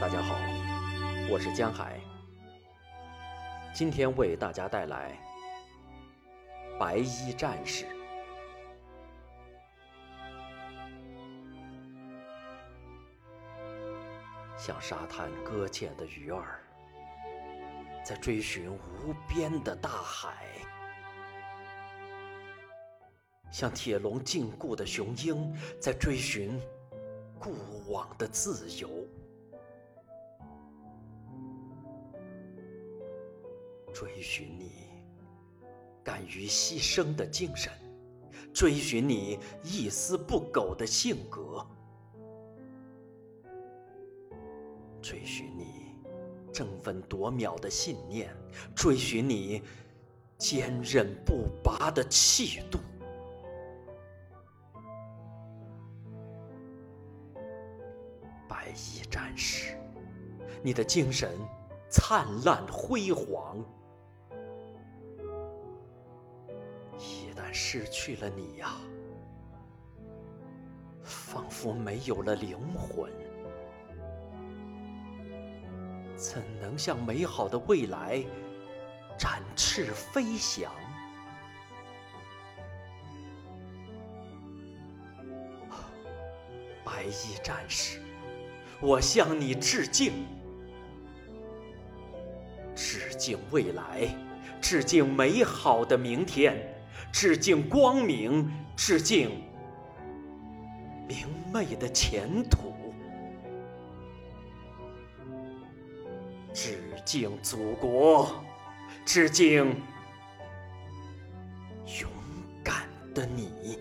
大家好我是江海，今天为大家带来《白衣战士》。像沙滩搁浅的鱼儿，在追寻无边的大海；像铁笼禁锢的雄鹰，在追寻过往的自由。追寻你敢于牺牲的精神，追寻你一丝不苟的性格。追寻你争分夺秒的信念，追寻你坚韧不拔的气度。白衣战士，你的精神灿烂辉煌。失去了你呀，仿佛没有了灵魂。怎能向美好的未来展翅飞翔？白衣战士，我向你致敬，致敬未来，致敬美好的明天，致敬光明致敬明媚的前途。致敬祖国致敬勇敢的你。